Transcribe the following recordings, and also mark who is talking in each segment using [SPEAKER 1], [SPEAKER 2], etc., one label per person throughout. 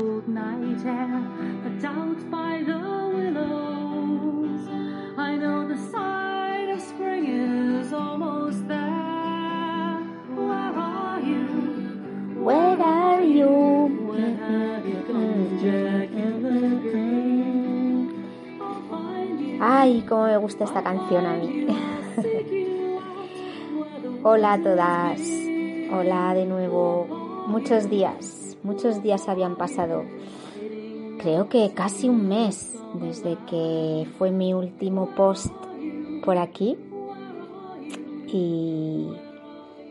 [SPEAKER 1] cold night air, but out by the willows. I know the sign of spring is almost there. Where are you?
[SPEAKER 2] Where are you?
[SPEAKER 1] Where have you gone, Jack find you.
[SPEAKER 2] Ay, cómo me gusta esta canción a mí.
[SPEAKER 1] The
[SPEAKER 2] Hola a todas. Hola de nuevo. Muchos días, muchos días habían pasado. Creo que casi un mes desde que fue mi último post por aquí. Y,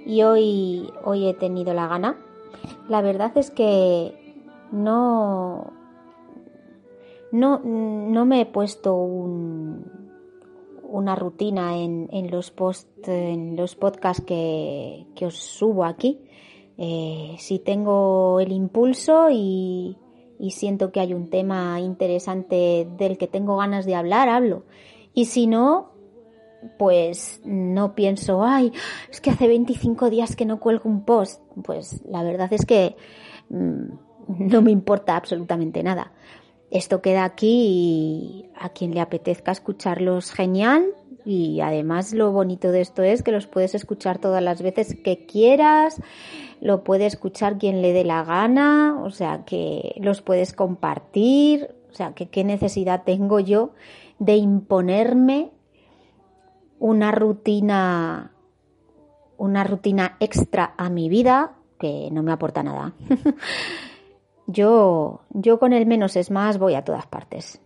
[SPEAKER 2] y hoy, hoy he tenido la gana. La verdad es que no, no, no me he puesto un, una rutina en, en los post, en los podcasts que, que os subo aquí. Eh, si tengo el impulso y, siento que hay un tema interesante del que tengo ganas de hablar, hablo. Y si no, pues no pienso, ay, es que hace 25 días que no cuelgo un post. Pues la verdad es que mm, no me importa absolutamente nada. Esto queda aquí y a quien le apetezca escucharlos, genial. Y además lo bonito de esto es que los puedes escuchar todas las veces que quieras, lo puede escuchar quien le dé la gana, o sea que los puedes compartir, o sea que qué necesidad tengo yo de imponerme una rutina una rutina extra a mi vida que no me aporta nada. yo yo con el menos es más voy a todas partes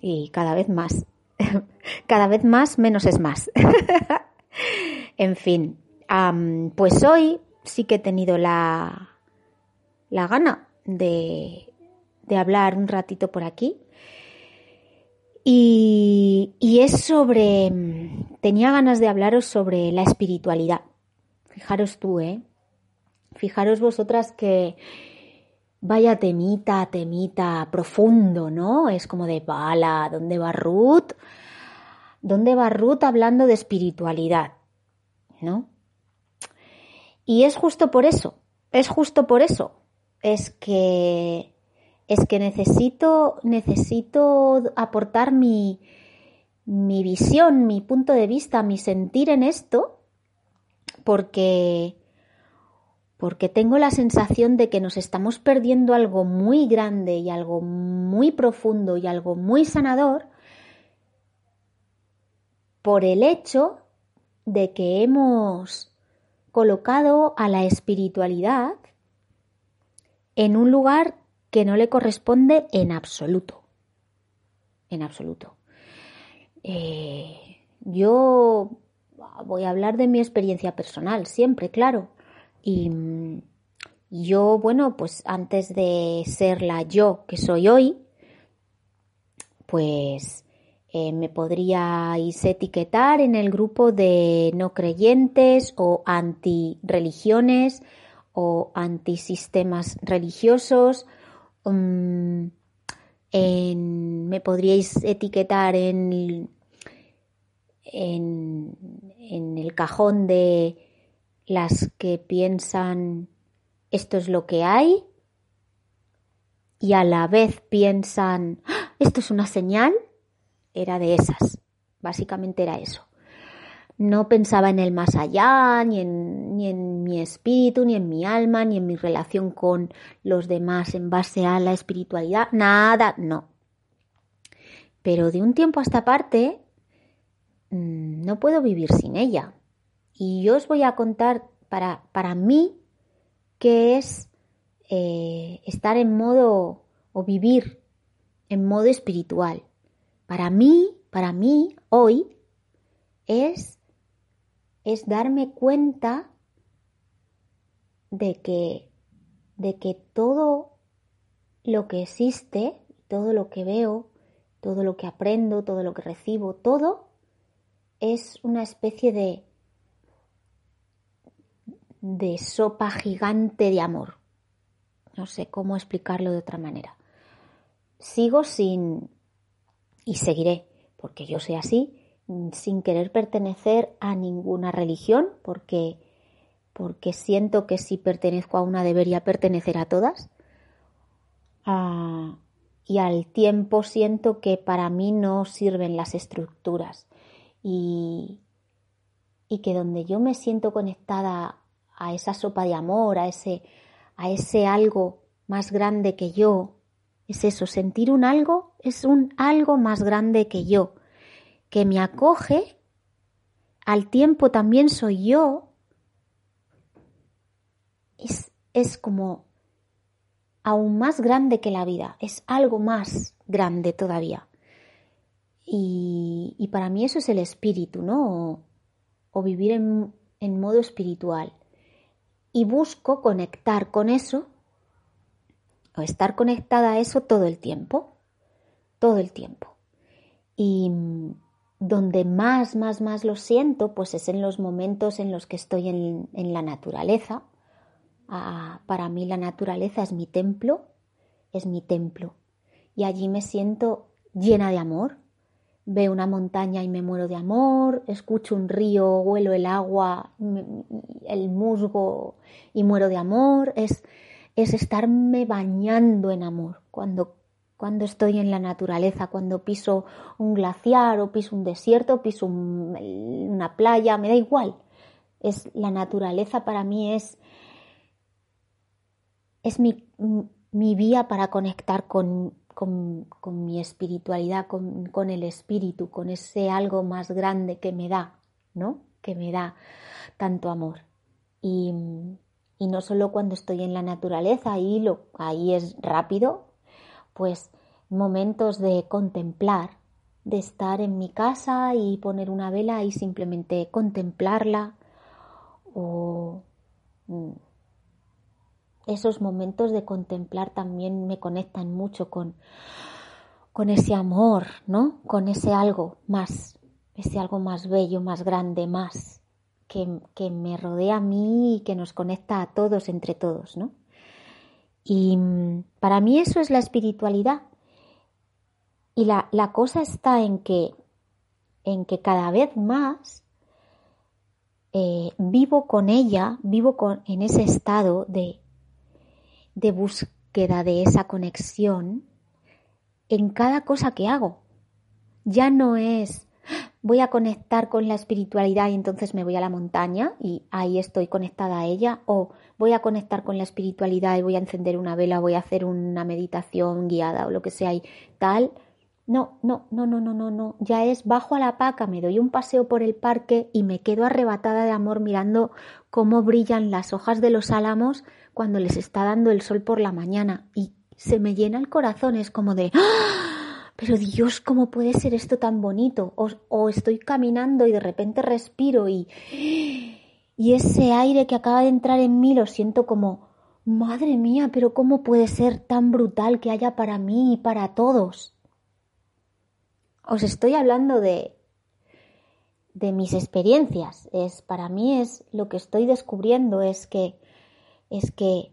[SPEAKER 2] y cada vez más. cada vez más menos es más. en fin, pues hoy sí que he tenido la la gana de de hablar un ratito por aquí. Y, y es sobre, tenía ganas de hablaros sobre la espiritualidad. Fijaros tú, ¿eh? Fijaros vosotras que vaya temita, temita profundo, ¿no? Es como de bala, ¿dónde va Ruth? ¿Dónde va Ruth hablando de espiritualidad? ¿No? Y es justo por eso, es justo por eso, es que es que necesito, necesito aportar mi, mi visión, mi punto de vista, mi sentir en esto, porque, porque tengo la sensación de que nos estamos perdiendo algo muy grande y algo muy profundo y algo muy sanador por el hecho de que hemos colocado a la espiritualidad en un lugar que no le corresponde en absoluto. En absoluto. Eh, yo voy a hablar de mi experiencia personal, siempre, claro. Y yo, bueno, pues antes de ser la yo que soy hoy, pues eh, me podríais etiquetar en el grupo de no creyentes o anti-religiones o antisistemas religiosos. Um, en, me podríais etiquetar en, en, en el cajón de las que piensan esto es lo que hay y a la vez piensan ¡Ah! esto es una señal, era de esas, básicamente era eso. No pensaba en el más allá, ni en, ni en mi espíritu, ni en mi alma, ni en mi relación con los demás en base a la espiritualidad, nada, no. Pero de un tiempo a esta parte mm, no puedo vivir sin ella. Y yo os voy a contar para, para mí qué es eh, estar en modo o vivir en modo espiritual. Para mí, para mí, hoy es es darme cuenta de que, de que todo lo que existe, todo lo que veo, todo lo que aprendo, todo lo que recibo, todo es una especie de de sopa gigante de amor. No sé cómo explicarlo de otra manera. sigo sin, y seguiré, porque yo soy así, sin querer pertenecer a ninguna religión, porque, porque siento que si pertenezco a una debería pertenecer a todas. Ah, y al tiempo siento que para mí no sirven las estructuras y, y que donde yo me siento conectada a esa sopa de amor, a ese, a ese algo más grande que yo, es eso, sentir un algo es un algo más grande que yo, que me acoge, al tiempo también soy yo, es, es como aún más grande que la vida, es algo más grande todavía. Y, y para mí eso es el espíritu, ¿no? O, vivir en, en modo espiritual. Y busco conectar con eso, estar conectada a eso todo el tiempo, todo el tiempo. Y donde más, más, más lo siento, pues es en los momentos en los que estoy en, en la naturaleza, Ah, para mí la naturaleza es mi templo, es mi templo. Y allí me siento llena de amor. Veo una montaña y me muero de amor, escucho un río, huelo el agua, el musgo y muero de amor. Es, es estarme bañando en amor cuando, cuando estoy en la naturaleza, cuando piso un glaciar o piso un desierto, piso una playa, me da igual. Es la naturaleza para mí es es mi, vía para conectar con, mi espiritualidad, con, el espíritu, con ese algo más grande que me da, ¿no? Que me da tanto amor. Y, no solo cuando estoy en la naturaleza, ahí, lo, ahí es rápido, pues momentos de contemplar, de estar en mi casa y poner una vela y simplemente contemplarla o mm, esos momentos de contemplar también me conectan mucho con, con ese amor, ¿no? Con ese algo más, ese algo más bello, más grande, más, que, que me rodea a mí y que nos conecta a todos entre todos, ¿no? Y mm, para mí eso es la espiritualidad. Y la, la cosa está en que, en que cada vez más eh, vivo con ella, vivo con, en ese estado de de búsqueda de esa conexión en cada cosa que hago. Ya no es voy a conectar con la espiritualidad y entonces me voy a la montaña y ahí estoy conectada a ella o voy a conectar con la espiritualidad y voy a encender una vela, voy a hacer una meditación guiada o lo que sea y tal. No, no, no, no, no, no, no. Ya es bajo a la paca, me doy un paseo por el parque y me quedo arrebatada de amor mirando cómo brillan las hojas de los álamos cuando les está dando el sol por la mañana y se me llena el corazón, es como de, ¡Ah! Pero Dios, ¿cómo puede ser esto tan bonito? O, estoy caminando y de repente respiro y, y ese aire que acaba de entrar en mí lo siento como, madre mía, pero ¿cómo puede ser tan brutal que haya para mí y para todos? Os estoy hablando de, de mis experiencias. Es, para mí es lo que estoy descubriendo es que es que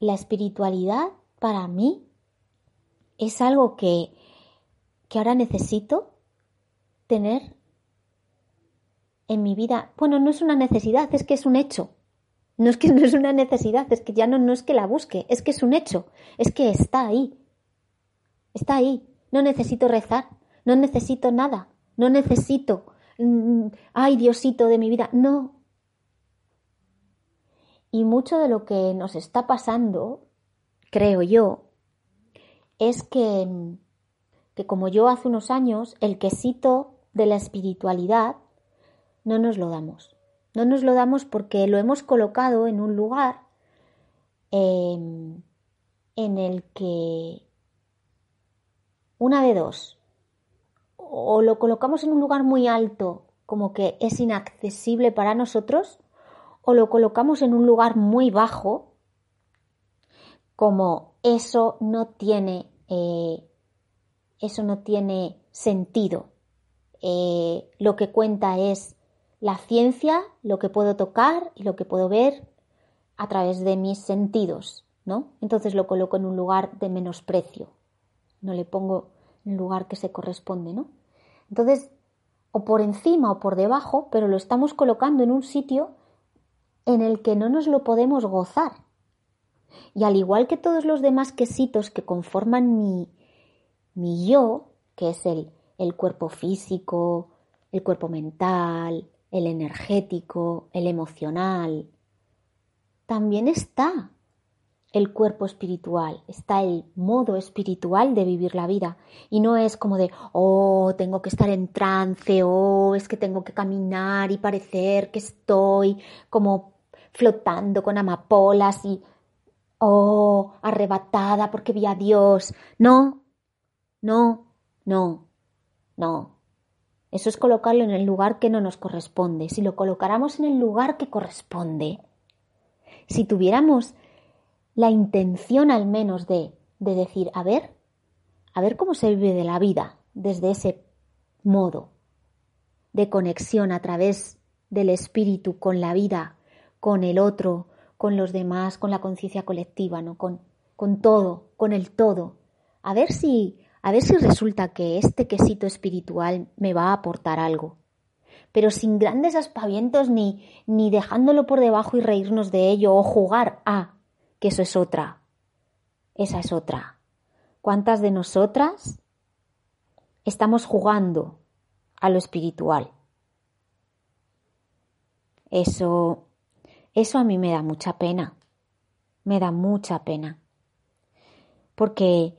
[SPEAKER 2] la espiritualidad para mí es algo que, que ahora necesito tener en mi vida. Bueno, no es una necesidad, es que es un hecho. No es que no es una necesidad, es que ya no, no es que la busque, es que es un hecho, es que está ahí. Está ahí. No necesito rezar, no necesito nada, no necesito, mm, ay Diosito de mi vida, no, y mucho de lo que nos está pasando, creo yo, es que, que como yo hace unos años, el quesito de la espiritualidad no nos lo damos. No nos lo damos porque lo hemos colocado en un lugar em, en el que una de dos, o lo colocamos en un lugar muy alto, como que es inaccesible para nosotros, o lo colocamos en un lugar muy bajo, como eso no tiene, eh, eso no tiene sentido. Eh, lo que cuenta es la ciencia, lo que puedo tocar y lo que puedo ver a través de mis sentidos, ¿no? Entonces lo coloco en un lugar de menosprecio, no le pongo el lugar que se corresponde, ¿no? Entonces, o por encima o por debajo, pero lo estamos colocando en un sitio en el que no nos lo podemos gozar. Y al igual que todos los demás quesitos que conforman mi, mi yo, que es el, el cuerpo físico, el cuerpo mental, el energético, el emocional, también está el cuerpo espiritual, está el modo espiritual de vivir la vida. Y no es como de, oh, tengo que estar en trance, oh, es que tengo que caminar y parecer que estoy como flotando con amapolas y, oh, arrebatada porque vi a Dios. No, no, no, no. Eso es colocarlo en el lugar que no nos corresponde. Si lo colocáramos en el lugar que corresponde, si tuviéramos la intención al menos de, de decir, a ver, a ver cómo se vive de la vida desde ese modo de conexión a través del espíritu con la vida, con el otro, con los demás, con la conciencia colectiva, ¿no? Con, con todo, con el todo. A ver si, a ver si resulta que este quesito espiritual me va a aportar algo. Pero sin grandes aspavientos ni, ni dejándolo por debajo y reírnos de ello o jugar a, que eso es otra. Esa es otra. ¿Cuántas de nosotras estamos jugando a lo espiritual? Eso, eso a mí me da mucha pena. Me da mucha pena. Porque,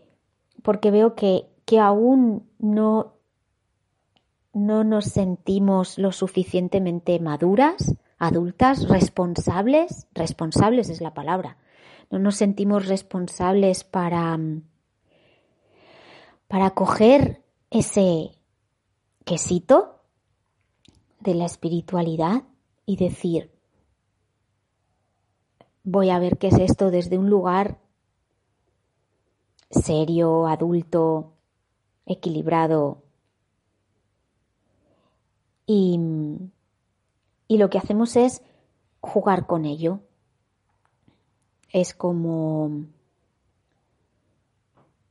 [SPEAKER 2] porque veo que, que aún no, no nos sentimos lo suficientemente maduras, adultas, responsables, responsables es la palabra, no nos sentimos responsables para, para coger ese quesito de la espiritualidad y decir, voy a ver qué es esto desde un lugar serio, adulto, equilibrado. Y, y lo que hacemos es jugar con ello es como,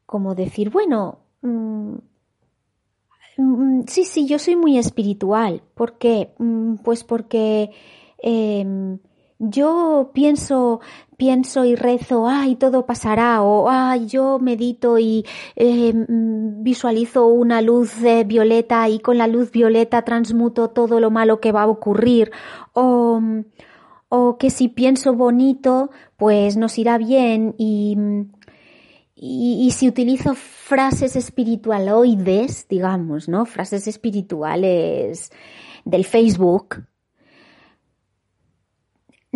[SPEAKER 2] como decir, bueno, mm, mm, sí, sí, yo soy muy espiritual. ¿Por qué? Mm, pues porque em, yo pienso, pienso y rezo, ay, todo pasará, o ay, yo medito y em, visualizo una luz violeta y con la luz violeta transmuto todo lo malo que va a ocurrir, o o que si pienso bonito, pues nos irá bien y, y, si utilizo frases espiritualoides, digamos, ¿no? Frases espirituales del Facebook,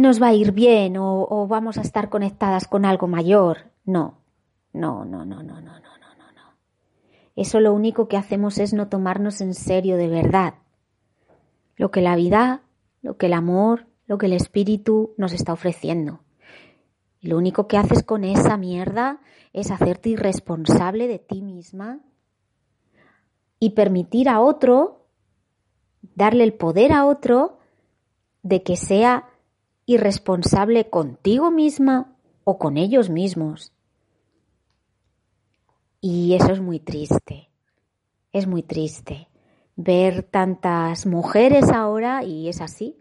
[SPEAKER 2] nos va a ir bien o, o vamos a estar conectadas con algo mayor. No, no, no, no, no, no, no, no, no. Eso lo único que hacemos es no tomarnos en serio de verdad. Lo que la vida, lo que el amor, lo que el espíritu nos está ofreciendo. Y lo único que haces con esa mierda es hacerte irresponsable de ti misma y permitir a otro, darle el poder a otro de que sea irresponsable contigo misma o con ellos mismos. Y eso es muy triste, es muy triste ver tantas mujeres ahora, y es así,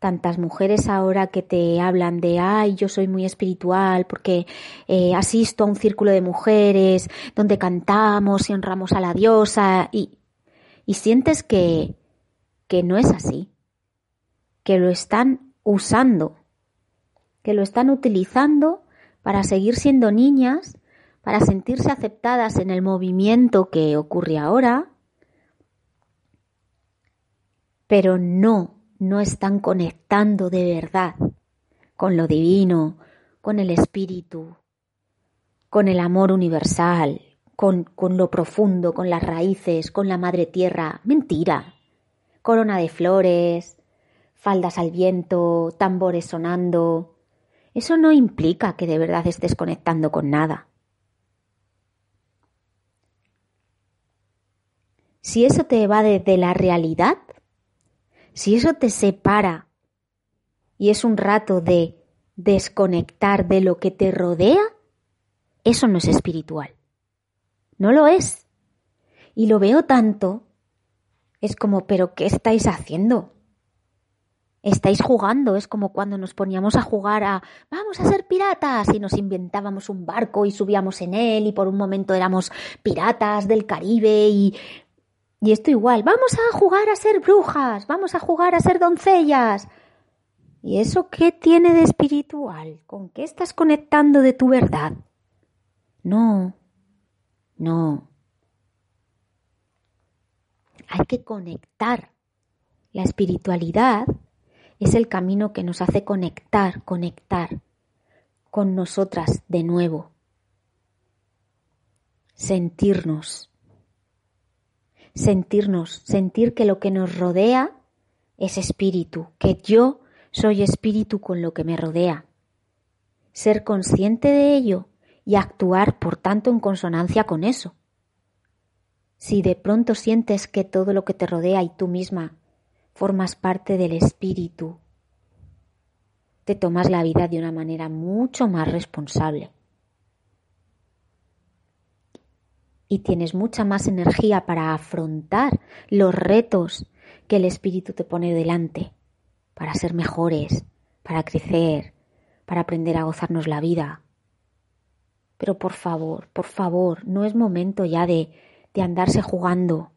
[SPEAKER 2] tantas mujeres ahora que te hablan de, ay, yo soy muy espiritual porque eh, asisto a un círculo de mujeres donde cantamos y honramos a la diosa y, y sientes que, que no es así, que lo están usando, que lo están utilizando para seguir siendo niñas, para sentirse aceptadas en el movimiento que ocurre ahora, pero no no están conectando de verdad con lo divino, con el espíritu, con el amor universal, con, con, lo profundo, con las raíces, con la madre tierra. Mentira. Corona de flores, faldas al viento, tambores sonando. Eso no implica que de verdad estés conectando con nada. Si eso te va de la realidad, si eso te separa y es un rato de desconectar de lo que te rodea, eso no es espiritual. No lo es. Y lo veo tanto. Es como, pero ¿qué estáis haciendo? Estáis jugando, es como cuando nos poníamos a jugar a vamos a ser piratas y nos inventábamos un barco y subíamos en él y por un momento éramos piratas del Caribe y y esto igual, vamos a jugar a ser brujas, vamos a jugar a ser doncellas. ¿Y eso qué tiene de espiritual? ¿Con qué estás conectando de tu verdad? No, no. Hay que conectar. La espiritualidad es el camino que nos hace conectar, conectar con nosotras de nuevo. Sentirnos. Sentirnos, sentir que lo que nos rodea es espíritu, que yo soy espíritu con lo que me rodea. Ser consciente de ello y actuar, por tanto, en consonancia con eso. Si de pronto sientes que todo lo que te rodea y tú misma formas parte del espíritu, te tomas la vida de una manera mucho más responsable. Y tienes mucha más energía para afrontar los retos que el espíritu te pone delante, para ser mejores, para crecer, para aprender a gozarnos la vida. Pero por favor, por favor, no es momento ya de, de andarse jugando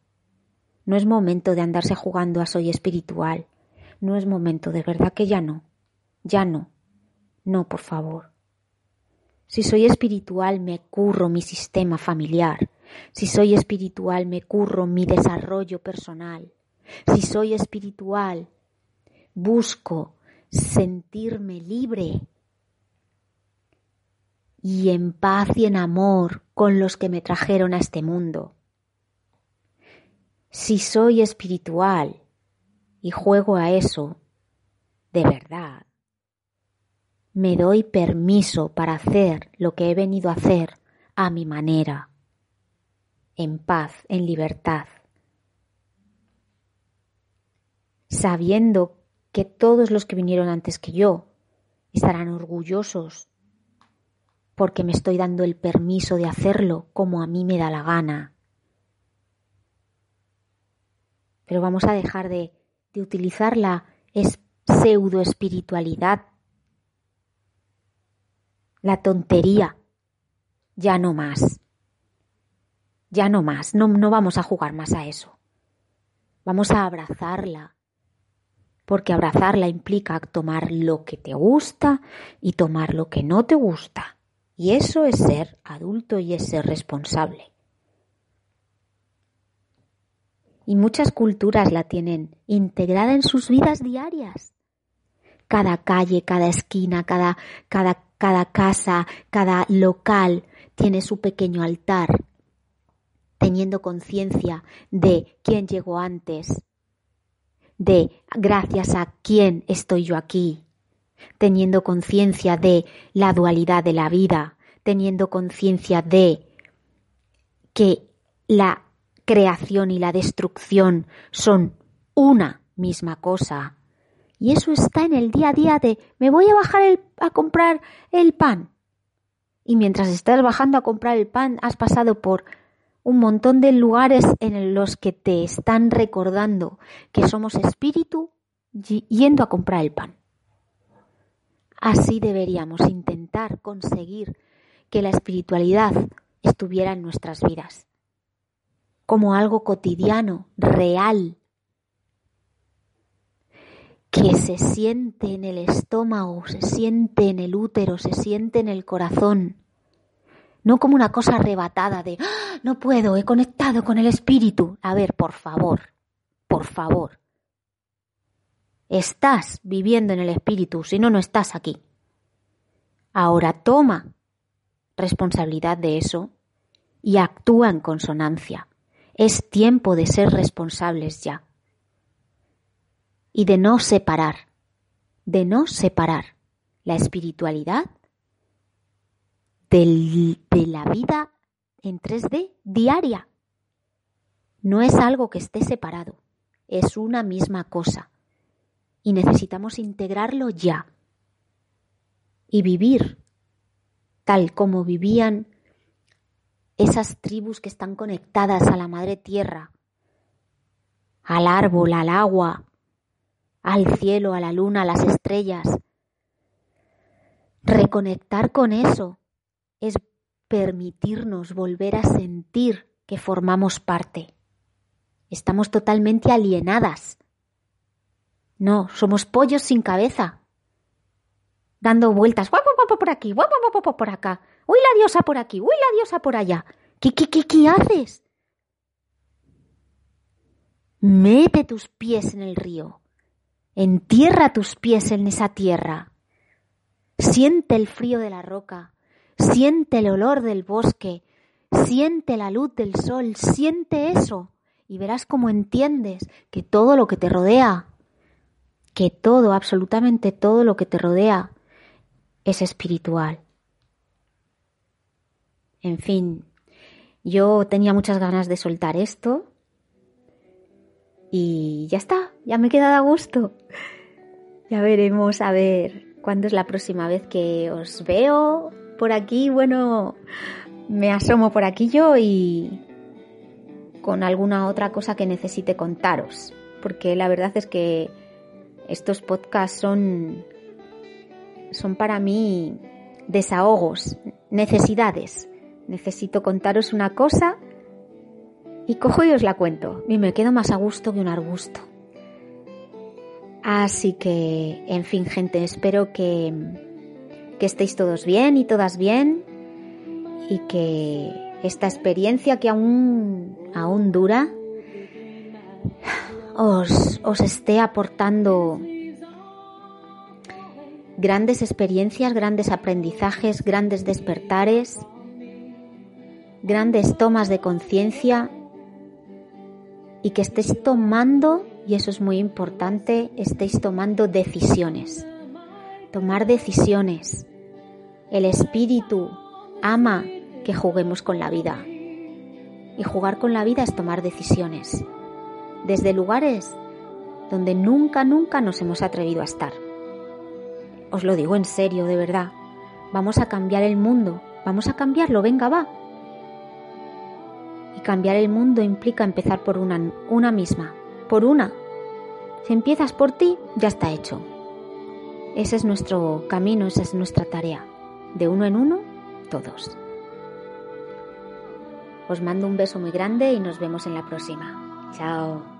[SPEAKER 2] no es momento de andarse jugando a soy espiritual. No es momento, de verdad que ya no. Ya no. No, por favor. Si soy espiritual, me curro mi sistema familiar. Si soy espiritual, me curro mi desarrollo personal. Si soy espiritual, busco sentirme libre y en paz y en amor con los que me trajeron a este mundo si soy espiritual y juego a eso de verdad, me doy permiso para hacer lo que he venido a hacer a mi manera, en paz, en libertad, sabiendo que todos los que vinieron antes que yo estarán orgullosos porque me estoy dando el permiso de hacerlo como a mí me da la gana pero vamos a dejar de, utilizar la pseudo espiritualidad, la tontería. Ya no más. Ya no más. No, no vamos a jugar más a eso. Vamos a abrazarla. Porque abrazarla implica tomar lo que te gusta y tomar lo que no te gusta. Y eso es ser adulto y es ser responsable. Y muchas culturas la tienen integrada en sus vidas diarias. Cada calle, cada esquina, cada, cada, cada casa, cada local tiene su pequeño altar, teniendo conciencia de quién llegó antes, de gracias a quién estoy yo aquí, teniendo conciencia de la dualidad de la vida, teniendo conciencia de que la creación y la destrucción son una misma cosa. Y eso está en el día a día de me voy a bajar a comprar el pan. Y mientras estás bajando a comprar el pan, has pasado por un montón de lugares en los que te están recordando que somos espíritu yendo a comprar el pan. Así deberíamos intentar conseguir que la espiritualidad estuviera en nuestras vidas como algo cotidiano, real, que se siente en el estómago, se siente en el útero, se siente en el corazón, no como una cosa arrebatada de ¡Ah! no puedo, he conectado con el espíritu. A ver, por favor, por favor. Estás viviendo en el espíritu, si no, no estás aquí. Ahora toma responsabilidad de eso y actúa en consonancia. Es tiempo de ser responsables ya. Y de no separar, de no separar la espiritualidad de la vida en 3D diaria. No es algo que esté separado, es una misma cosa. Y necesitamos integrarlo ya. Y vivir tal como vivían esas tribus que están conectadas a la madre tierra, al árbol, al agua, al cielo, a la luna, a las estrellas. Reconectar con eso es permitirnos volver a sentir que formamos parte. Estamos totalmente alienadas. No, somos pollos sin cabeza, dando vueltas, guapo, guapo por aquí, guapo, guapo por acá, uy la diosa por aquí, uy la diosa por allá. ¿Qué, qué, qué, qué haces? Mete tus pies en el río, entierra tus pies en esa tierra, siente el frío de la roca, siente el olor del bosque, siente la luz del sol, siente eso. Y verás cómo entiendes que todo lo que te rodea, que todo, absolutamente todo lo que te rodea, es espiritual. En fin, yo tenía muchas ganas de soltar esto y ya está, ya me he quedado a gusto. Ya veremos a ver cuándo es la próxima vez que os veo por aquí. Bueno, me asomo por aquí yo y con alguna otra cosa que necesite contaros. Porque la verdad es que estos podcasts son son para mí desahogos, necesidades. Necesito contaros una cosa y cojo y os la cuento. Y me quedo más a gusto que un arbusto. Así que, en fin, gente, espero que, que estéis todos bien y todas bien y que esta experiencia que aún, aún dura os, os esté aportando grandes experiencias, grandes aprendizajes, grandes despertares, grandes tomas de conciencia y que estéis tomando, y eso es muy importante, estéis tomando decisiones. Tomar decisiones. El espíritu ama que juguemos con la vida. Y jugar con la vida es tomar decisiones. Desde lugares donde nunca, nunca nos hemos atrevido a estar. Os lo digo en serio, de verdad. Vamos a cambiar el mundo. Vamos a cambiarlo, venga, va. Cambiar el mundo implica empezar por una, una misma. Por una. Si empiezas por ti, ya está hecho. Ese es nuestro camino, esa es nuestra tarea. De uno en uno, todos. Os mando un beso muy grande y nos vemos en la próxima. Chao.